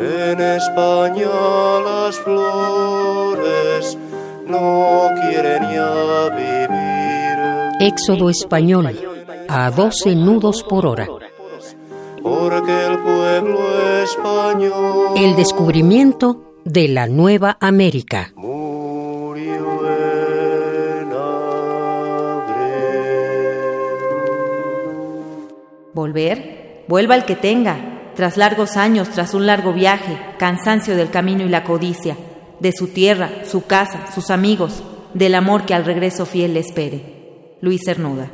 En España las flores no quieren ya vivir. Éxodo español a 12 nudos por hora. Porque el pueblo español El descubrimiento de la Nueva América. murió en abril. Volver, vuelva el que tenga, tras largos años, tras un largo viaje, cansancio del camino y la codicia, de su tierra, su casa, sus amigos, del amor que al regreso fiel le espere. Luis Cernuda.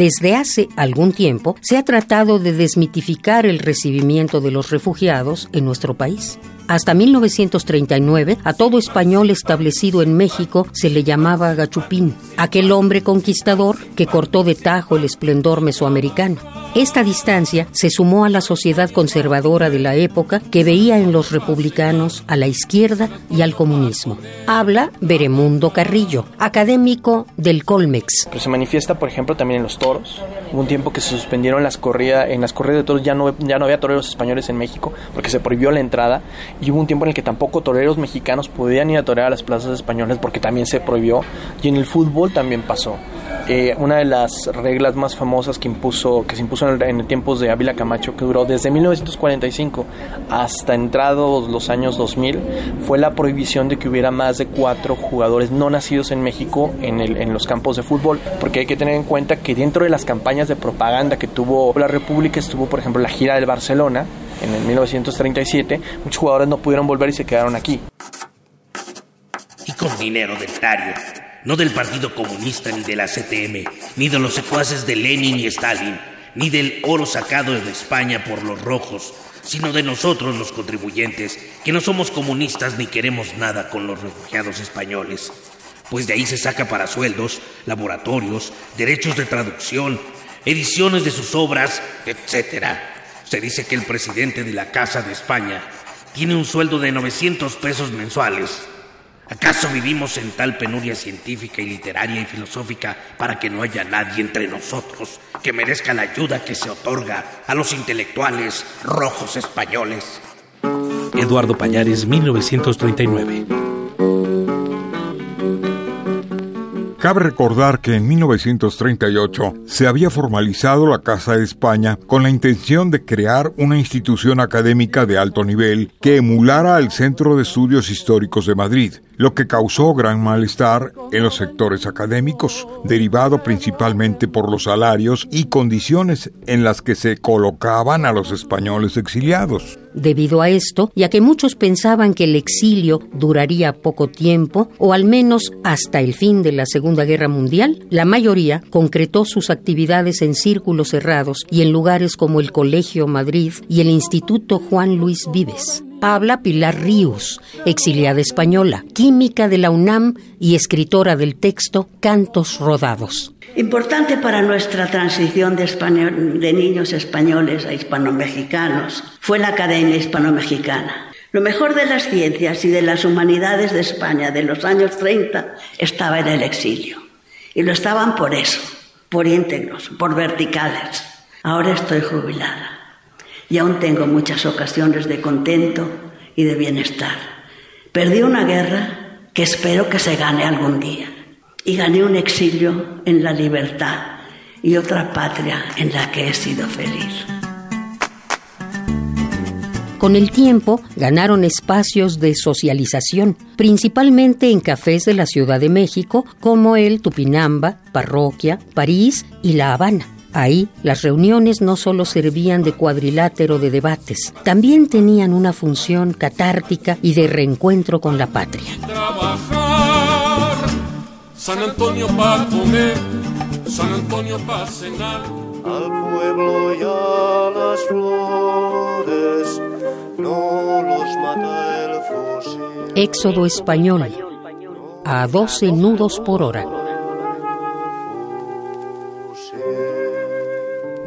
Desde hace algún tiempo se ha tratado de desmitificar el recibimiento de los refugiados en nuestro país. Hasta 1939, a todo español establecido en México se le llamaba gachupín, aquel hombre conquistador que cortó de tajo el esplendor mesoamericano. Esta distancia se sumó a la sociedad conservadora de la época que veía en los republicanos a la izquierda y al comunismo. Habla Beremundo Carrillo, académico del Colmex. Pues se manifiesta, por ejemplo, también en los Hubo un tiempo que se suspendieron las corridas, en las corridas de toros ya no, ya no había toreros españoles en México porque se prohibió la entrada y hubo un tiempo en el que tampoco toreros mexicanos podían ir a torear a las plazas españolas porque también se prohibió y en el fútbol también pasó. Eh, una de las reglas más famosas que impuso que se impuso en, en tiempos de Ávila Camacho que duró desde 1945 hasta entrados los años 2000 fue la prohibición de que hubiera más de cuatro jugadores no nacidos en México en, los campos de fútbol porque hay que tener en cuenta que dentro de las campañas de propaganda que tuvo la República estuvo por ejemplo la gira del Barcelona en el 1937 muchos jugadores no pudieron volver y se quedaron aquí. Y con dinero del no del Partido Comunista ni de la CTM, ni de los secuaces de Lenin y Stalin, ni del oro sacado de España por los rojos, sino de nosotros los contribuyentes, que no somos comunistas ni queremos nada con los refugiados españoles, pues de ahí se saca para sueldos, laboratorios, derechos de traducción, ediciones de sus obras, etc. Se dice que el presidente de la Casa de España tiene un sueldo de 900 pesos mensuales. ¿Acaso vivimos en tal penuria científica y literaria y filosófica para que no haya nadie entre nosotros que merezca la ayuda que se otorga a los intelectuales rojos españoles? Eduardo Pañares, 1939. Cabe recordar que en 1938 se había formalizado la Casa de España con la intención de crear una institución académica de alto nivel que emulara al Centro de Estudios Históricos de Madrid, lo que causó gran malestar en los sectores académicos, derivado principalmente por los salarios y condiciones en las que se colocaban a los españoles exiliados. Debido a esto, y a que muchos pensaban que el exilio duraría poco tiempo, o al menos hasta el fin de la Segunda Guerra Mundial, la mayoría concretó sus actividades en círculos cerrados y en lugares como el Colegio Madrid y el Instituto Juan Luis Vives. Habla Pilar Ríos, exiliada española, química de la UNAM y escritora del texto Cantos Rodados. Importante para nuestra transición de, español, de niños españoles a hispano-mexicanos fue la Academia Hispano-Mexicana. Lo mejor de las ciencias y de las humanidades de España de los años 30 estaba en el exilio. Y lo estaban por eso, por íntegros, por verticales. Ahora estoy jubilada y aún tengo muchas ocasiones de contento y de bienestar. Perdí una guerra que espero que se gane algún día y gané un exilio en la libertad y otra patria en la que he sido feliz. Con el tiempo ganaron espacios de socialización, principalmente en cafés de la Ciudad de México como el Tupinamba, Parroquia, París y La Habana. Ahí las reuniones no solo servían de cuadrilátero de debates, también tenían una función catártica y de reencuentro con la patria. Trabajar, San Antonio para comer, San Antonio para cenar. Al pueblo y a las flores no los mata el fusil. Éxodo español a 12 nudos por hora.